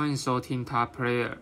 欢迎收听 Top Player，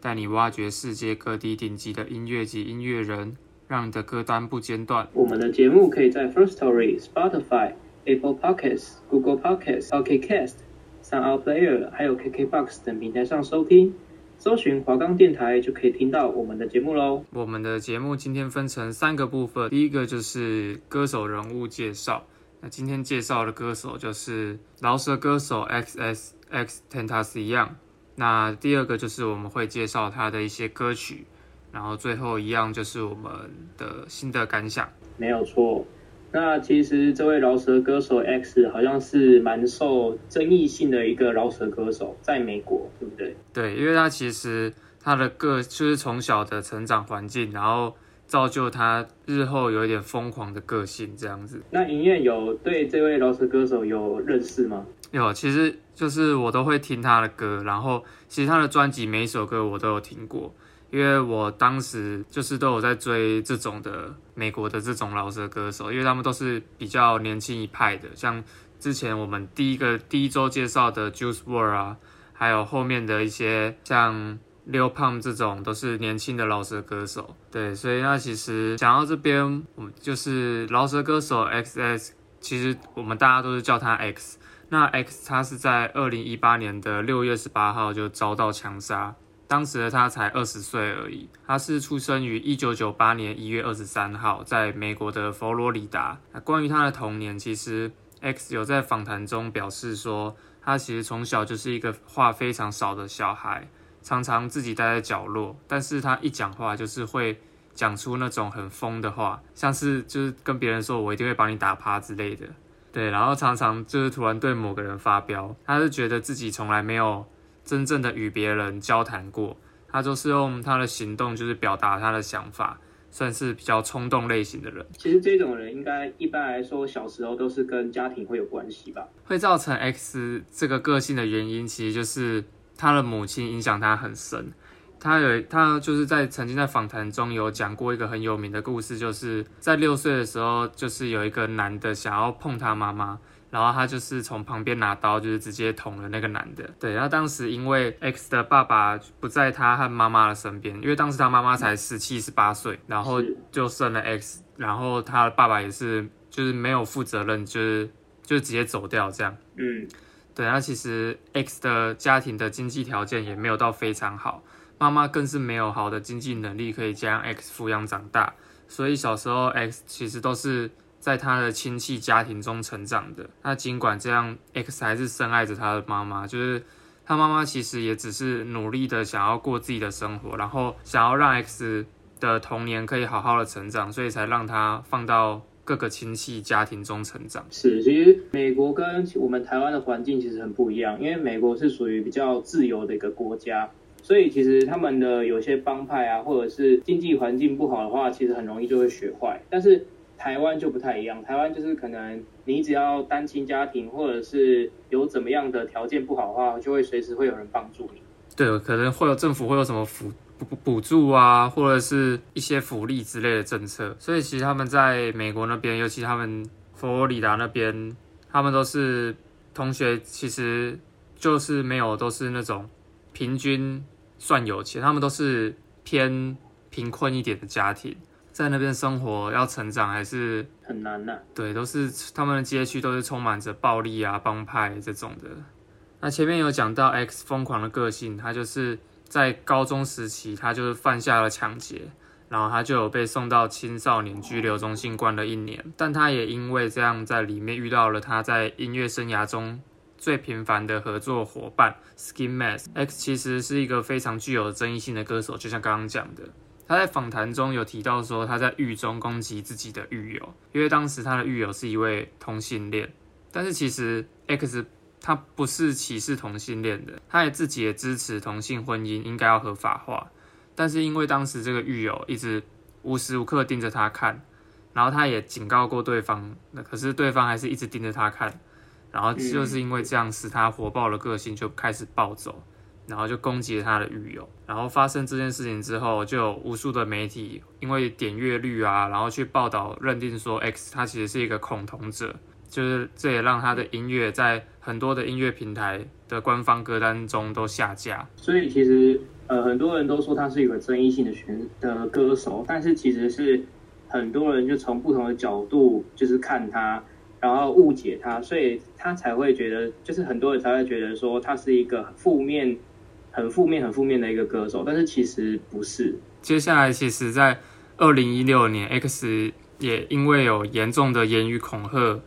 带你挖掘世界各地顶级的音乐及音乐人，让你的歌单不间断。我们的节目可以在 First Story、Spotify、Apple Podcasts、Google Podcasts、OK Cast、SoundOut Player，还有 KKBox 等平台上收听。搜寻华冈电台就可以听到我们的节目喽。我们的节目今天分成三个部分，第一个就是歌手人物介绍。那今天介绍的歌手就是饶舌歌手 X S X Tentacion。那第二个就是我们会介绍他的一些歌曲，然后最后一样就是我们的新的感想。没有错。那其实这位饶舌歌手 X 好像是蛮受争议性的一个饶舌歌手，在美国，对不对？对，因为他其实他的个就是从小的成长环境，然后造就他日后有一点疯狂的个性这样子。那影院有对这位饶舌歌手有认识吗？有，其实就是我都会听他的歌，然后其实他的专辑每一首歌我都有听过。因为我当时就是都有在追这种的美国的这种饶舌歌手，因为他们都是比较年轻一派的，像之前我们第一个第一周介绍的 Juice WRLD 啊，还有后面的一些像 Lil Pump 这种都是年轻的饶舌歌手。对，所以那其实讲到这边，我们就是饶舌歌手 XXX，其实我们大家都是叫他 X。那 X 他是在二零一八年的六月十八号就遭到枪杀。当时的他才二十岁而已，他是出生于一九九八年一月二十三号，在美国的佛罗里达。关于他的童年，其实 X 有在访谈中表示说，他其实从小就是一个话非常少的小孩，常常自己待在角落，但是他一讲话就是会讲出那种很疯的话，像是就是跟别人说我一定会把你打趴之类的，对，然后常常就是突然对某个人发飙，他是觉得自己从来没有。真正的与别人交谈过，他就是用他的行动，就是表达他的想法，算是比较冲动类型的人。其实这种人应该一般来说，小时候都是跟家庭会有关系吧？会造成 X 这个个性的原因，其实就是他的母亲影响他很深。他有他就是在曾经在访谈中有讲过一个很有名的故事，就是在六岁的时候，就是有一个男的想要碰他妈妈。然后他就是从旁边拿刀，就是直接捅了那个男的。对，然后当时因为 X 的爸爸不在他和妈妈的身边，因为当时他妈妈才十七、十八岁，然后就生了 X，然后他的爸爸也是就是没有负责任，就是就直接走掉这样。嗯，对，那其实 X 的家庭的经济条件也没有到非常好，妈妈更是没有好的经济能力可以将 X 抚养长大，所以小时候 X 其实都是。在他的亲戚家庭中成长的，那尽管这样，X 还是深爱着他的妈妈。就是他妈妈其实也只是努力的想要过自己的生活，然后想要让 X 的童年可以好好的成长，所以才让他放到各个亲戚家庭中成长。是，其实美国跟我们台湾的环境其实很不一样，因为美国是属于比较自由的一个国家，所以其实他们的有些帮派啊，或者是经济环境不好的话，其实很容易就会学坏，但是。台湾就不太一样，台湾就是可能你只要单亲家庭，或者是有怎么样的条件不好的话，就会随时会有人帮助你。对，可能会有政府会有什么补补补助啊，或者是一些福利之类的政策。所以其实他们在美国那边，尤其他们佛罗里达那边，他们都是同学，其实就是没有都是那种平均算有钱，他们都是偏贫困一点的家庭。在那边生活要成长还是很难的啊。对，都是他们的街区都是充满着暴力啊、帮派这种的。那前面有讲到 X 疯狂的个性，他就是在高中时期，他就是犯下了抢劫，然后他就有被送到青少年拘留中心关了一年。但他也因为这样在里面遇到了他在音乐生涯中最频繁的合作伙伴 Ski Mask。X 其实是一个非常具有争议性的歌手，就像刚刚讲的。他在访谈中有提到说，他在狱中攻击自己的狱友，因为当时他的狱友是一位同性恋。但是其实 X 他不是歧视同性恋的，他也自己也支持同性婚姻应该要合法化。但是因为当时这个狱友一直无时无刻盯着他看，然后他也警告过对方，那可是对方还是一直盯着他看，然后就是因为这样使他火爆的个性就开始暴走。然后就攻击了他的狱友，然后发生这件事情之后，就有无数的媒体因为点阅率啊，然后去报道认定说 X 他其实是一个恐同者，就是这也让他的音乐在很多的音乐平台的官方歌单中都下架。所以其实呃很多人都说他是一个争议性的选的歌手，但是其实是很多人就从不同的角度就是看他，然后误解他，所以他才会觉得就是很多人才会觉得说他是一个负面、很负面、很负面的一个歌手，但是其实不是。接下来，其实在二零一六年，X 也因为有严重的言语恐吓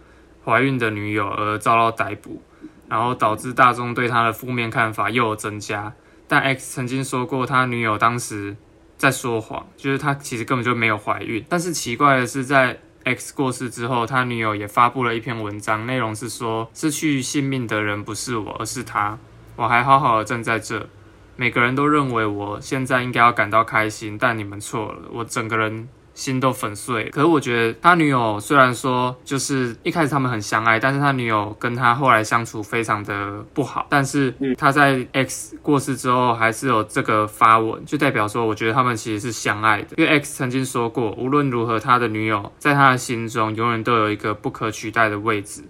怀孕的女友而遭到逮捕，然后导致大众对他的负面看法又有增加。但 X 曾经说过，他女友当时在说谎，就是他其实根本就没有怀孕。但是奇怪的是，在 X 过世之后，他女友也发布了一篇文章，内容是说，失去性命的人不是我，而是他，我还好好的站在这。每个人都认为我现在应该要感到开心，但你们错了，我整个人心都粉碎。可是我觉得他女友虽然说就是一开始他们很相爱，但是他女友跟他后来相处非常的不好。但是他在 X 过世之后还是有这个发文，就代表说我觉得他们其实是相爱的。因为 X 曾经说过，无论如何，他的女友在他的心中永远都有一个不可取代的位置。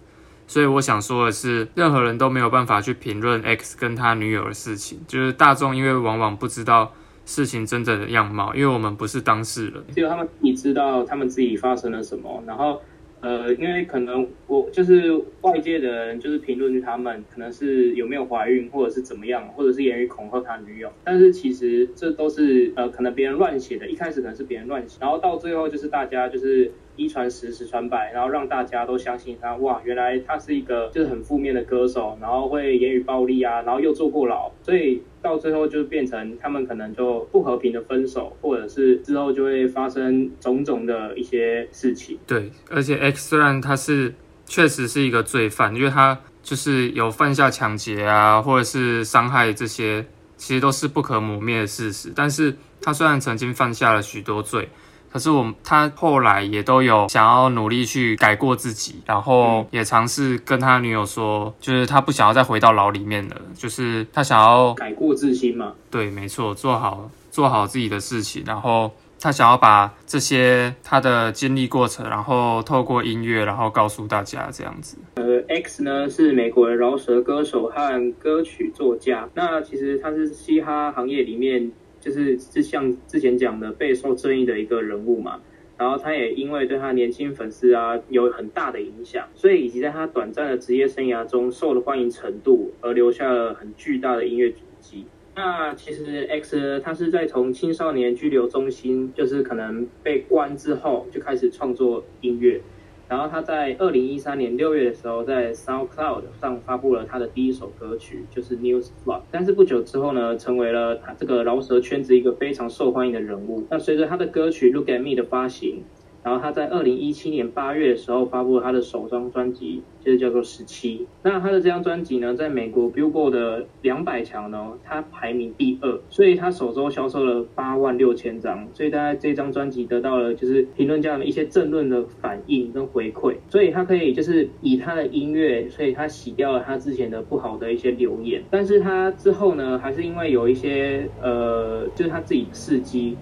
所以我想说的是，任何人都没有办法去评论 X 跟他女友的事情，就是大众因为往往不知道事情真正的样貌，因为我们不是当事人，只有他们你知道他们自己发生了什么，然后。呃，因为可能我就是外界的人，就是评论他们可能是有没有怀孕，或者是怎么样，或者是言语恐吓他女友。但是其实这都是呃，可能别人乱写的。一开始可能是别人乱写，然后到最后就是大家就是一传十，十传百，然后让大家都相信他。哇，原来他是一个就是很负面的歌手，然后会言语暴力啊，然后又坐过牢，所以。到最后就变成他们可能就不和平的分手，或者是之后就会发生种种的一些事情。对，而且 X 虽然他是确实是一个罪犯，因为他就是有犯下抢劫啊，或者是伤害这些，其实都是不可磨灭的事实。但是他虽然曾经犯下了许多罪。可是我他后来也都有想要努力去改过自己，然后也尝试跟他女友说，就是他不想要再回到牢里面了，就是他想要改过自新嘛。对，没错，做好做好自己的事情，然后他想要把这些他的经历过程，然后透过音乐，然后告诉大家这样子。呃，X 呢是美国的饶舌歌手和歌曲作家，那其实他是嘻哈行业里面。就是是像之前讲的备受争议的一个人物嘛，然后他也因为对他年轻粉丝啊有很大的影响，所以以及在他短暂的职业生涯中受的欢迎程度，而留下了很巨大的音乐足迹。那其实 X 他是在从青少年拘留中心，就是可能被关之后就开始创作音乐。然后他在二零一三年六月的时候，在 SoundCloud 上发布了他的第一首歌曲，就是 News Flood。但是不久之后呢，成为了他这个饶舌圈子一个非常受欢迎的人物。那随着他的歌曲 Look at Me 的发行。然后他在二零一七年八月的时候发布了他的首张专辑，就是叫做《十七》。那他的这张专辑呢，在美国 Billboard 的两百强呢，他排名第二，所以他首周销售了八万六千张。所以大概这张专辑得到了就是评论家的一些正论的反应跟回馈，所以他可以就是以他的音乐，所以他洗掉了他之前的不好的一些留言。但是他之后呢，还是因为有一些呃，就是他自己的事迹。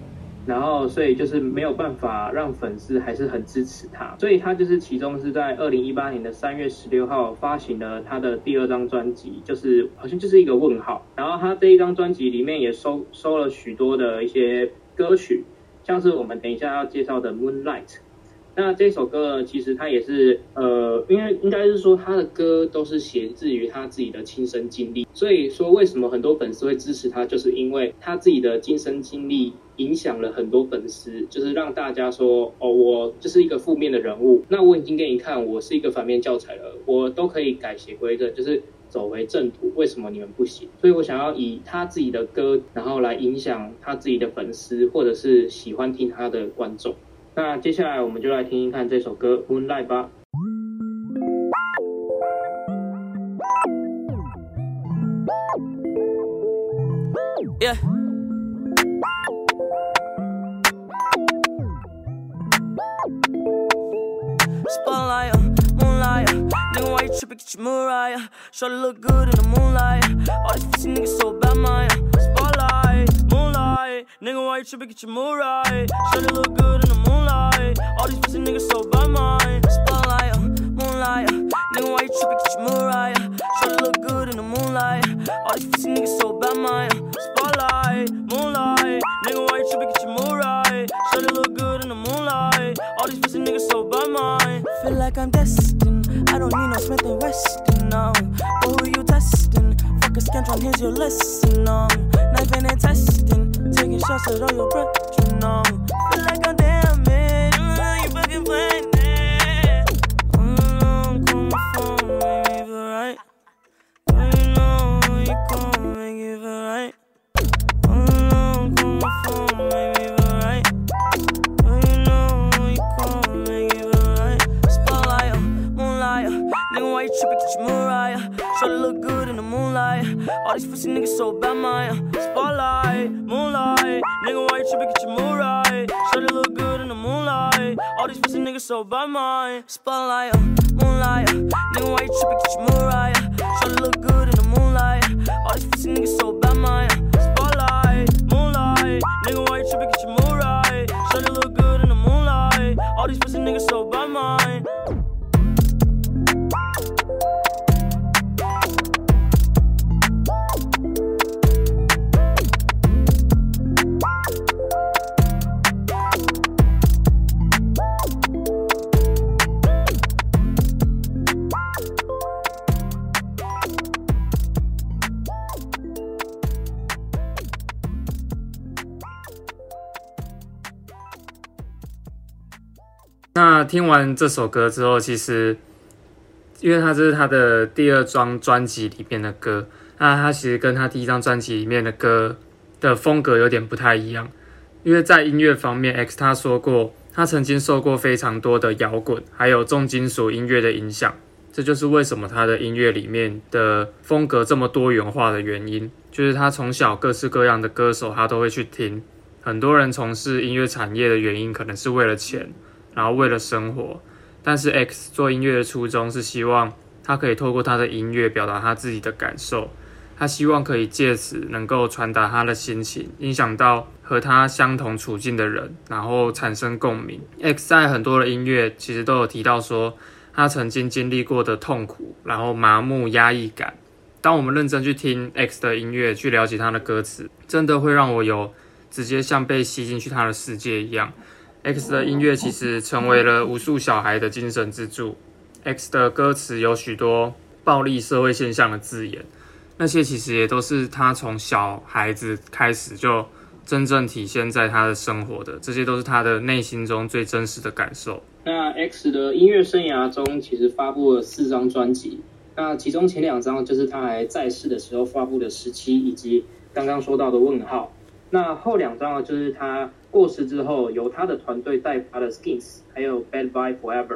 然后，所以就是没有办法让粉丝还是很支持他，所以他就是其中是在二零一八年的三月十六号发行了他的第二张专辑，就是好像就是一个问号。然后他这一张专辑里面也收收了许多的一些歌曲，像是我们等一下要介绍的《Moonlight》。那这首歌呢，其实他也是呃，因为应该是说他的歌都是写自于他自己的亲身经历，所以说为什么很多粉丝会支持他，就是因为他自己的亲身经历。影响了很多粉丝，就是让大家说哦，我就是一个负面的人物。那我已经给你看，我是一个反面教材了，我都可以改邪归正，就是走回正途。为什么你们不行？所以我想要以他自己的歌，然后来影响他自己的粉丝，或者是喜欢听他的观众。那接下来我们就来听一看这首歌《Moonlight》吧。Yeah。Nigga, why you tripping? Get your mood right. Should it look good in the moonlight? All these pussy niggas so by mine. Spotlight, uh, moonlight. Uh. Nigga, why you tripping? Get your mood right. Uh. Should it look good in the moonlight? All these pussy niggas so by mine. Spotlight, moonlight. Nigga, why you tripping? Get your mood right. Should it look good in the moonlight? All these pussy niggas so by mine. Feel like I'm destined. I don't need no Smith and Weston now. But who you testing? Fuck a scantron, here's your lesson. Um, knife and testing. Taking shots at all your brethren, no. Feel like I'm damaged. Mm, you fucking playing it. Mm, come from, make me feel right. You know you come make it feel right. Mm, come from, make me feel right. You know you come make it feel right. Spotlight, moonlight, nigga, why you tripping? Get your Mariah. Try to look good in the moonlight. All these pussy niggas so bad, my spotlight, moonlight. Nigga, why you tripping? Get your Mariah. Try to look good in the moonlight. All these pussy niggas so bad, my spotlight, uh, moonlight. Uh, nigga, why you tripping? Get your Mariah. Try to look good 听完这首歌之后，其实因为他这是他的第二张专辑里面的歌，那他其实跟他第一张专辑里面的歌的风格有点不太一样。因为在音乐方面，X 他说过，他曾经受过非常多的摇滚还有重金属音乐的影响，这就是为什么他的音乐里面的风格这么多元化的原因。就是他从小各式各样的歌手他都会去听，很多人从事音乐产业的原因可能是为了钱。然后为了生活，但是 X 做音乐的初衷是希望他可以透过他的音乐表达他自己的感受，他希望可以借此能够传达他的心情，影响到和他相同处境的人，然后产生共鸣。X 在很多的音乐其实都有提到说，他曾经经历过的痛苦，然后麻木、压抑感。当我们认真去听 X 的音乐，去了解他的歌词，真的会让我有直接像被吸进去他的世界一样。X 的音乐其实成为了无数小孩的精神支柱。X 的歌词有许多暴力社会现象的字眼，那些其实也都是他从小孩子开始就真正体现在他的生活的，这些都是他的内心中最真实的感受。那 X 的音乐生涯中，其实发布了四张专辑，那其中前两张就是他还在世的时候发布的《十七》以及刚刚说到的《问号》，那后两张呢，就是他。过世之后，由他的团队代发的《Skins》还有《Bad Bye Forever》，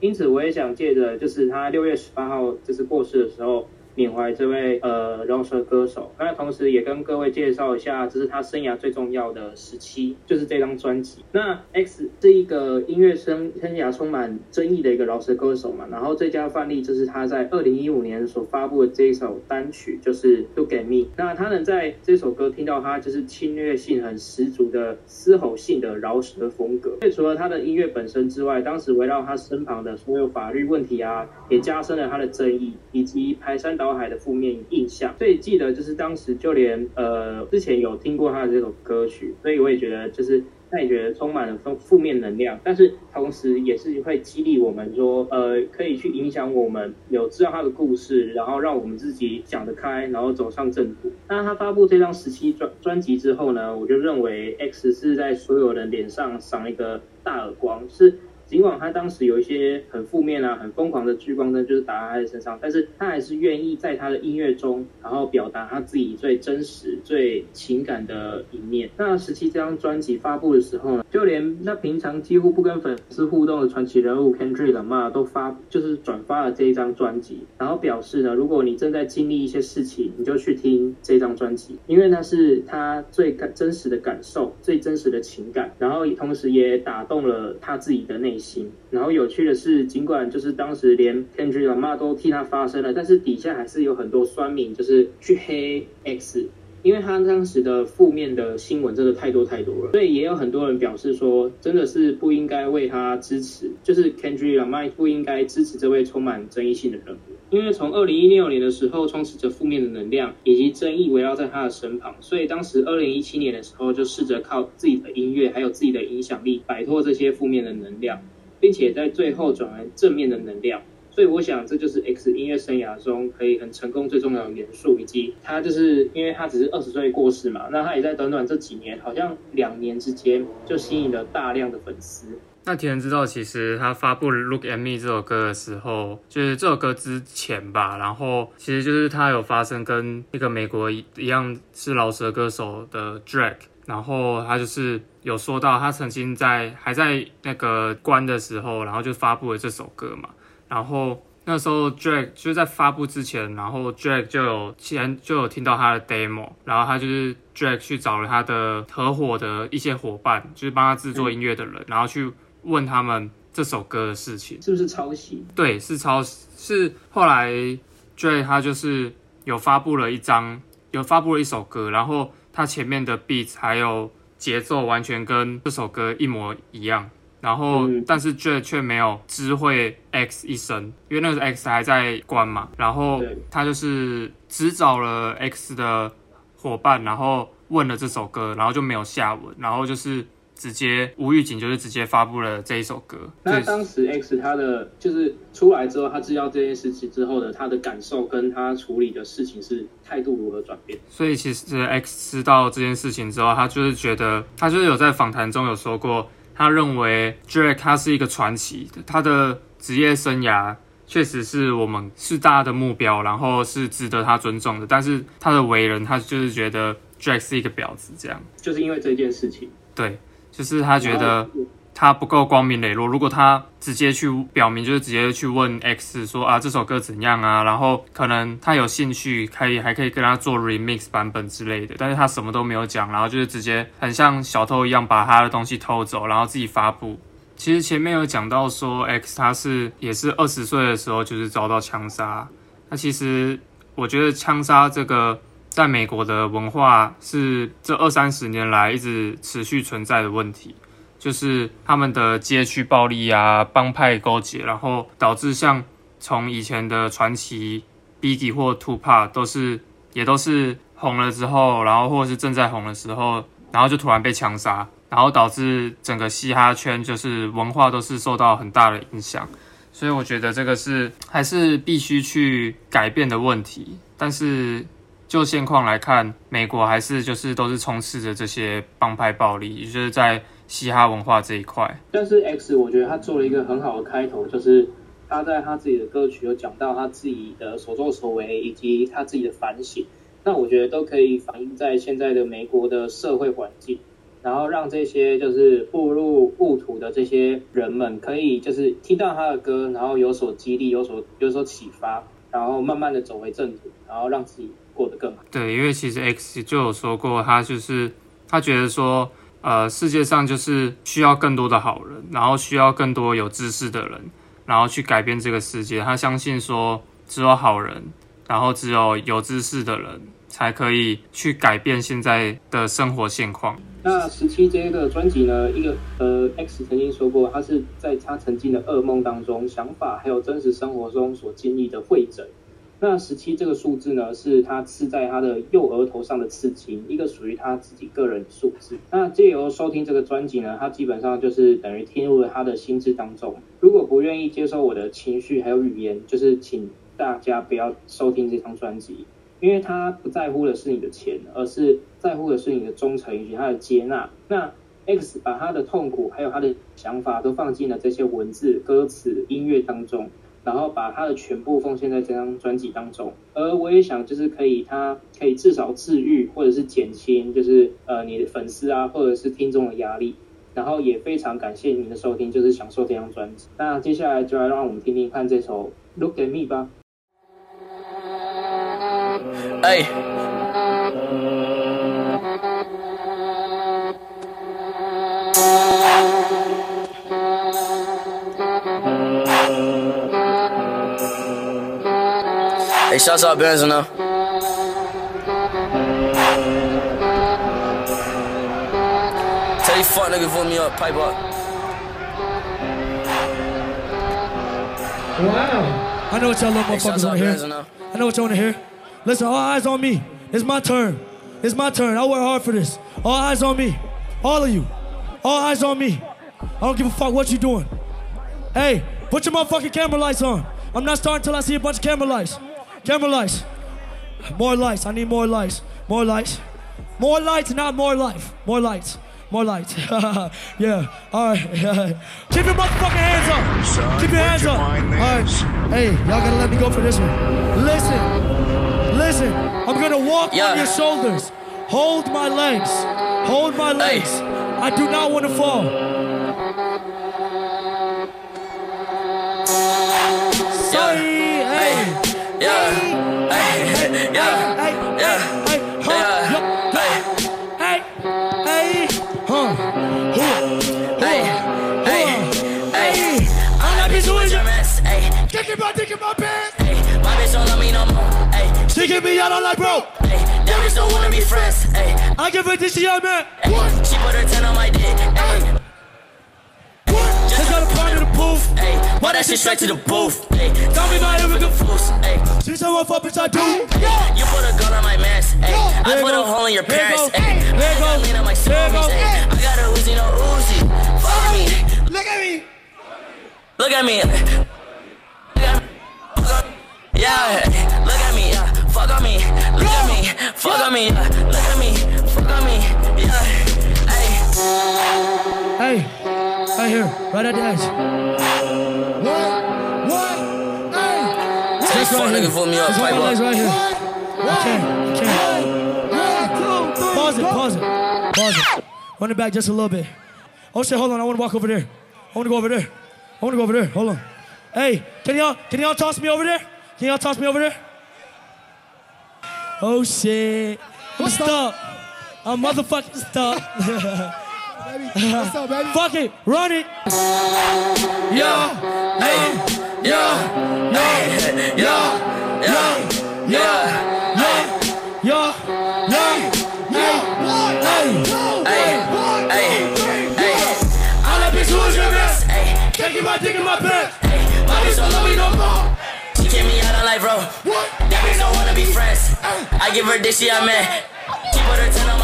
因此我也想借着就是他六月十八号就是过世的时候。缅怀这位呃饶舌歌手，那同时也跟各位介绍一下，这是他生涯最重要的时期，就是这张专辑。那 X 是一个音乐生生涯充满争议的一个饶舌歌手嘛，然后最佳范例就是他在二零一五年所发布的这一首单曲，就是《Look at Me》。那他能在这首歌听到他就是侵略性很十足的嘶吼性的饶舌风格。所以除了他的音乐本身之外，当时围绕他身旁的所有法律问题啊，也加深了他的争议，以及排山小海的负面印象，所以记得就是当时就连呃之前有听过他的这首歌曲，所以我也觉得就是那也觉得充满了负负面能量，但是同时也是会激励我们说，呃可以去影响我们有知道他的故事，然后让我们自己想得开，然后走上正途。那他发布这张十七专专辑之后呢，我就认为 X 是在所有人脸上赏一个大耳光，是。尽管他当时有一些很负面啊、很疯狂的聚光灯，就是打在他的身上，但是他还是愿意在他的音乐中，然后表达他自己最真实、最情感的一面。那十七这张专辑发布的时候呢，就连那平常几乎不跟粉丝互动的传奇人物 Kendrick Lamar 都发，就是转发了这一张专辑，然后表示呢，如果你正在经历一些事情，你就去听这张专辑，因为那是他最真实的感受、最真实的情感，然后同时也打动了他自己的内心心。然后有趣的是，尽管就是当时连 Kendrick Lamar 都替他发声了，但是底下还是有很多酸民就是去黑 X，因为他当时的负面的新闻真的太多太多了，所以也有很多人表示说，真的是不应该为他支持，就是 Kendrick Lamar 不应该支持这位充满争议性的人物。因为从二零一六年的时候，充斥着负面的能量以及争议围绕在他的身旁，所以当时二零一七年的时候，就试着靠自己的音乐还有自己的影响力，摆脱这些负面的能量，并且在最后转为正面的能量。所以我想，这就是 X 音乐生涯中可以很成功最重要的元素，以及他就是因为他只是二十岁过世嘛，那他也在短短这几年，好像两年之间就吸引了大量的粉丝。那铁人知道，其实他发布《Look at Me》这首歌的时候，就是这首歌之前吧，然后其实就是他有发生跟一个美国一样是饶舌歌手的 Drake，然后他就是有说到他曾经在还在那个关的时候，然后就发布了这首歌嘛。然后那时候 Drake 就是在发布之前，然后 Drake 就有先就有听到他的 demo，然后他就是 Drake 去找了他的合伙的一些伙伴，就是帮他制作音乐的人，然后去问他们这首歌的事情是不是抄袭？对，是抄袭。是后来 Drake 他就是有发布了一张，有发布了一首歌，然后他前面的 beat 还有节奏完全跟这首歌一模一样。然后，嗯、但是却却没有知会 X 一声，因为那个 X 还在关嘛。然后他就是只找了 X 的伙伴，然后问了这首歌，然后就没有下文。然后就是直接无预警，就是直接发布了这一首歌。那当时 X 他的就是出来之后，他知道这件事情之后的他的感受跟他处理的事情是态度如何转变？所以其实 X 知道这件事情之后，他就是觉得，他就是有在访谈中有说过。他认为 Drake 他是一个传奇，他的职业生涯确实是我们是大家的目标，然后是值得他尊重的。但是他的为人，他就是觉得 Drake 是一个婊子，这样。就是因为这件事情。对，就是他觉得。他不够光明磊落。如果他直接去表明，就是直接去问 X 说啊，这首歌怎样啊？然后可能他有兴趣，可以还可以跟他做 remix 版本之类的。但是他什么都没有讲，然后就是直接很像小偷一样把他的东西偷走，然后自己发布。其实前面有讲到说 X 他是也是二十岁的时候就是遭到枪杀。那其实我觉得枪杀这个在美国的文化是这二三十年来一直持续存在的问题。就是他们的街区暴力啊，帮派勾结，然后导致像从以前的传奇 Biggie 或 Tupac 都是也都是红了之后，然后或者是正在红的时候，然后就突然被枪杀，然后导致整个嘻哈圈就是文化都是受到很大的影响。所以我觉得这个是还是必须去改变的问题。但是就现况来看，美国还是就是都是充斥着这些帮派暴力，也就是在。嘻哈文化这一块，但是 X 我觉得他做了一个很好的开头，就是他在他自己的歌曲有讲到他自己的所作所为以及他自己的反省，那我觉得都可以反映在现在的美国的社会环境，然后让这些就是步入误途的这些人们可以就是听到他的歌，然后有所激励，有所有所启发，然后慢慢的走回正途，然后让自己过得更好。对，因为其实 X 就有说过，他就是他觉得说。呃，世界上就是需要更多的好人，然后需要更多有知识的人，然后去改变这个世界。他相信说，只有好人，然后只有有知识的人，才可以去改变现在的生活现况。那十七 J 的专辑呢，一个呃，X 曾经说过，他是在他曾经的噩梦当中，想法还有真实生活中所经历的汇整。那十七这个数字呢，是他刺在他的右额头上的刺青，一个属于他自己个人的数字。那借由收听这个专辑呢，他基本上就是等于听入了他的心智当中。如果不愿意接受我的情绪还有语言，就是请大家不要收听这张专辑，因为他不在乎的是你的钱，而是在乎的是你的忠诚以及他的接纳。那 X 把他的痛苦还有他的想法都放进了这些文字、歌词、音乐当中。然后把他的全部奉献在这张专辑当中，而我也想就是可以，他可以至少治愈或者是减轻，就是呃你的粉丝啊或者是听众的压力。然后也非常感谢您的收听，就是享受这张专辑。那接下来就来让我们听听看这首《Look at Me》吧。哎。Hey, shouts out Benzo now. Tell you fuck nigga, vote me up, pipe up. Wow. I know what y'all love, motherfuckers want to. I know what y'all want to hear. Listen, all eyes on me. It's my turn. It's my turn. I work hard for this. All eyes on me. All of you. All eyes on me. I don't give a fuck what you doing. Hey, put your motherfucking camera lights on. I'm not starting till I see a bunch of camera lights. Camera lights. More lights. I need more lights. More lights. More lights, not more life. More lights. More lights. yeah. All right. Keep your motherfucking hands up. Son, Keep your hands you up. All right. Hey, y'all gotta let me go for this one. Listen. Listen. I'm gonna walk Yeah. on your shoulders. Hold my legs. Hold my legs. I do not want to fall. Yeah, hey, Hey. yeah, Hey. Yeah, hey, Hey. Hey. Huh. Hey, hey, hey. I'm not bitch with your mess, hey, my dick in my pants. My bitch don't love me no more, She give me out on like bro. hey. That don't wanna be friends. I give her this young man. Hey, She put her why that shit straight to the booth? Ayy, Tell me my never arrogant. confused. Ayy, She said what fuck bitch I do. you put a gun on my mask. Ayy, I put a hole in your parents. There I go. got lean on my smoothies. Ayy, I got a Uzi, no Uzi. Follow me. Look at me. Look at me. Look at me. Yeah, look at me. Yeah, fuck on me. Look at me. Fuck on me. Yeah, look at me. Fuck on me. Yeah. Hey, Hey, here, right at the edge. What? What? Hey. Tell these fuck niggas put me up, Just pipe up. right here. I can't. Pause it. Pause it. Pause it. Run it back just a little bit. Oh shit! Hold on. I want to walk over there. I want to go over there. I want to go over there. Hold on. Hey, can y'all can y'all toss me over there? Can y'all toss me over there? Oh shit! I'm stuck. I'm motherfucking stuck. What's up, baby? Fuck it, run it. yeah. Hey, yeah. Hey, yeah. Yeah. Yeah. Yo, yo, hey, Hey, hey, hey. I'm that bitch who is your best. Hey, Can't get my dick in my pants. hey. My bitch don't love me no more. She kick me out on life, bro. That bitch don't wanna be friends. I give her dick, she a man. She put her 10 on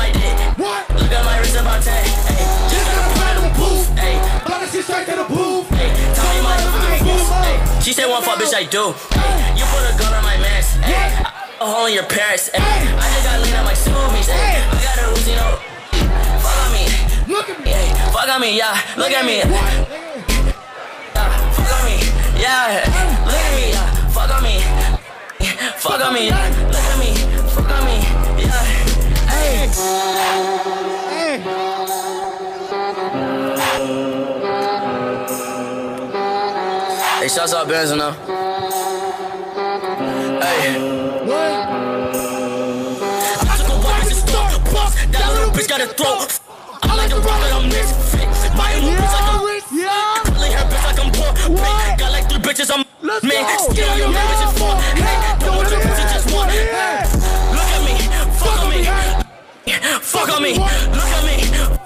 dick. Look at my wrist about 10. Hey, just got a plan of a poof. Hey, hey. Tell me my she said one fuck, bitch, I do. You put a gun on my mask. Hey, a hole in your parents. I just got lean on my smoothies. I got a Uzi, no. Fuck on me. Look at me. Fuck on me, yeah. Look at me. Fuck on me. Yeah, look at me. Yeah, fuck on me. Fuck on me. Look at me. Hey. Hey, Hey, shouts out Benz now. Hey. what? I took a walk in the store. Boss, that little bitch got a throat. I like the rock that I'm next. My little bitch like I'm Yeah. Curly hair bitch like I'm poor. What? Got like three bitches I'm Let's man. go. Skin on your man, bitches for. Hey, don't want your pussy just one. Look Fuck on me. Look at me.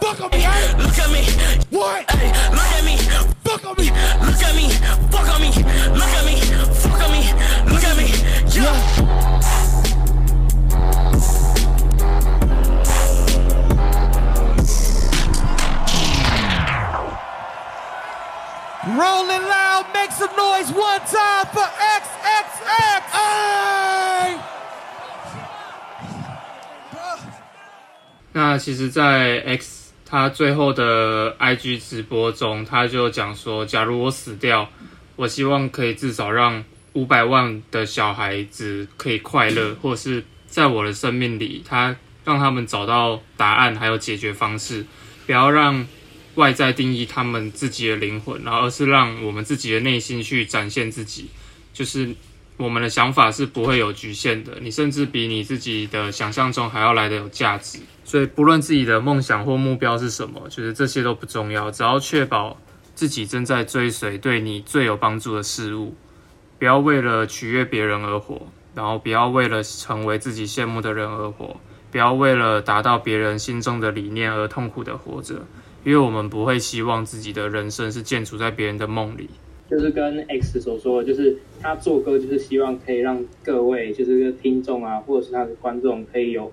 Fuck on me. Look at me. What? Hey, look at me. Fuck on me. Look at me. Fuck on me. Look at me. Fuck on me. Look at me. Yeah. Rolling loud, make some noise one time for XXX. 那其实，在 X 他最后的 IG 直播中，他就讲说，假如我死掉，我希望可以至少让五百万的小孩子可以快乐，或是在我的生命里，他让他们找到答案还有解决方式，不要让外在定义他们自己的灵魂，然后而是让我们自己的内心去展现自己，就是我们的想法是不会有局限的，你甚至比你自己的想象中还要来的有价值。所以，不论自己的梦想或目标是什么，就是这些都不重要，只要确保自己正在追随对你最有帮助的事物，不要为了取悦别人而活，然后不要为了成为自己羡慕的人而活，不要为了达到别人心中的理念而痛苦的活着，因为我们不会希望自己的人生是建筑在别人的梦里。就是跟 X 所说的，就是他做歌就是希望可以让各位就是听众啊，或者是他的观众可以有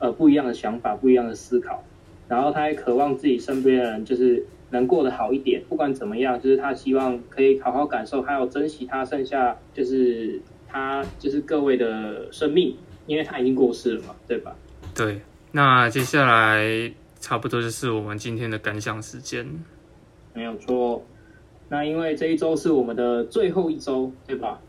呃不一样的想法、不一样的思考，然后他还渴望自己身边的人就是能过得好一点。不管怎么样，就是他希望可以好好感受，还有珍惜他剩下就是他就是各位的生命，因为他已经过世了嘛，对吧？对。那接下来差不多就是我们今天的感想时间。没有错。那因为这一周是我们的最后一周，对吧？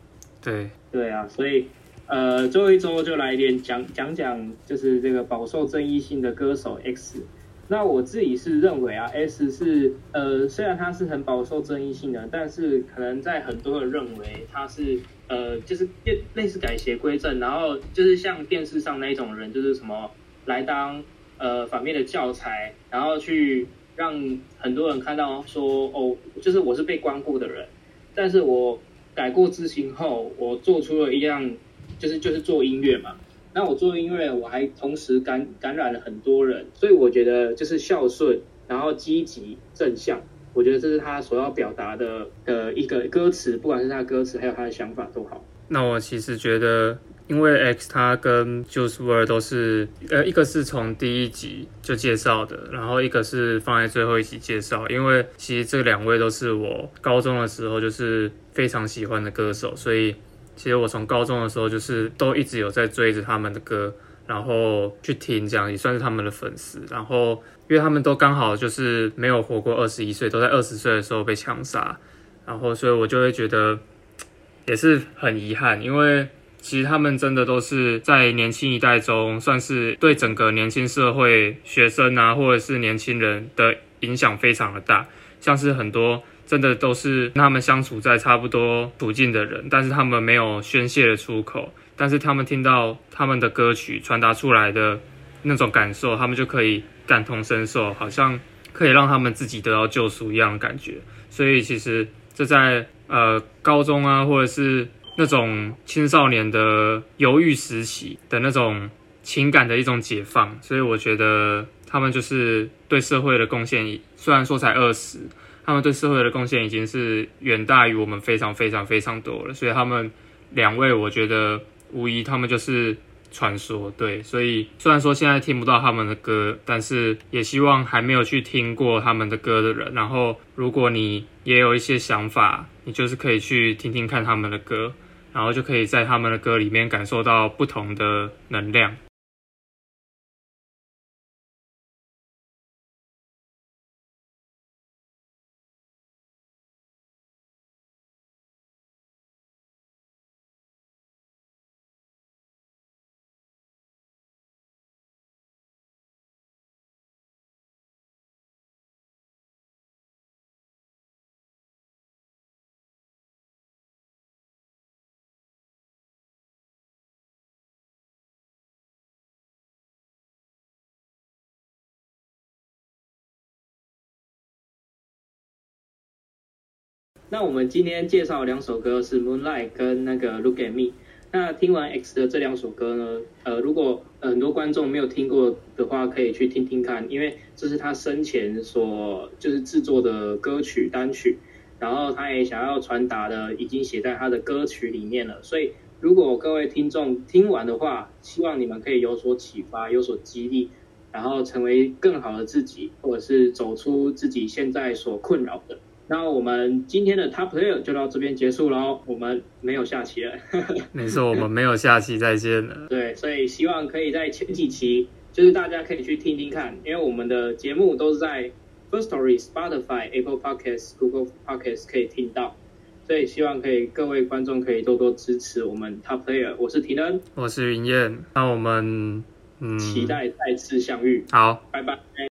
对，对啊，所以呃，最后一周就来点讲讲讲，就是这个饱受争议性的歌手 X。那我自己是认为啊，X 是呃，虽然他是很饱受争议性的，但是可能在很多人认为他是呃，就是类类似改邪归正，然后就是像电视上那一种人，就是什么来当呃反面的教材，然后去。让很多人看到说哦，就是我是被关过的人，但是我改过自新后，我做出了一样，就是就是做音乐嘛。那我做音乐，我还同时感感染了很多人，所以我觉得就是孝顺，然后积极正向，我觉得这是他所要表达的的一个歌词，不管是他的歌词还有他的想法都好。那我其实觉得。因为 X 他跟 Juice WRLD 都是，呃，一个是从第一集就介绍的，然后一个是放在最后一集介绍。因为其实这两位都是我高中的时候就是非常喜欢的歌手，所以其实我从高中的时候就是都一直有在追着他们的歌，然后去听，这样也算是他们的粉丝。然后因为他们都刚好就是没有活过二十一岁，都在二十岁的时候被枪杀，然后所以我就会觉得也是很遗憾，因为。其实他们真的都是在年轻一代中，算是对整个年轻社会、学生啊，或者是年轻人的影响非常的大。像是很多真的都是跟他们相处在差不多处境的人，但是他们没有宣泄的出口，但是他们听到他们的歌曲传达出来的那种感受，他们就可以感同身受，好像可以让他们自己得到救赎一样的感觉。所以其实这在呃高中啊，或者是。那种青少年的犹豫时期的那种情感的一种解放，所以我觉得他们就是对社会的贡献，虽然说才二十，他们对社会的贡献已经是远大于我们非常非常非常多了。所以他们两位，我觉得无疑他们就是传说。对，所以虽然说现在听不到他们的歌，但是也希望还没有去听过他们的歌的人，然后如果你也有一些想法，你就是可以去听听看他们的歌。然后就可以在他们的歌里面感受到不同的能量。那我们今天介绍两首歌是《Moonlight》跟那个《Look at Me》。那听完 X 的这两首歌呢，呃，如果很多观众没有听过的话，可以去听听看，因为这是他生前所就是制作的歌曲单曲，然后他也想要传达的已经写在他的歌曲里面了。所以，如果各位听众听完的话，希望你们可以有所启发，有所激励，然后成为更好的自己，或者是走出自己现在所困扰的。那我们今天的 Top Player 就到这边结束喽，我们没有下期了。没错，我们没有下期再见了。对，所以希望可以在前几期，就是大家可以去听听看，因为我们的节目都是在 First Story、Spotify、Apple Podcasts、Google Podcasts 可以听到，所以希望可以各位观众可以多多支持我们 Top Player。我是廷恩，我是云燕，那我们嗯，期待再次相遇。好，拜拜。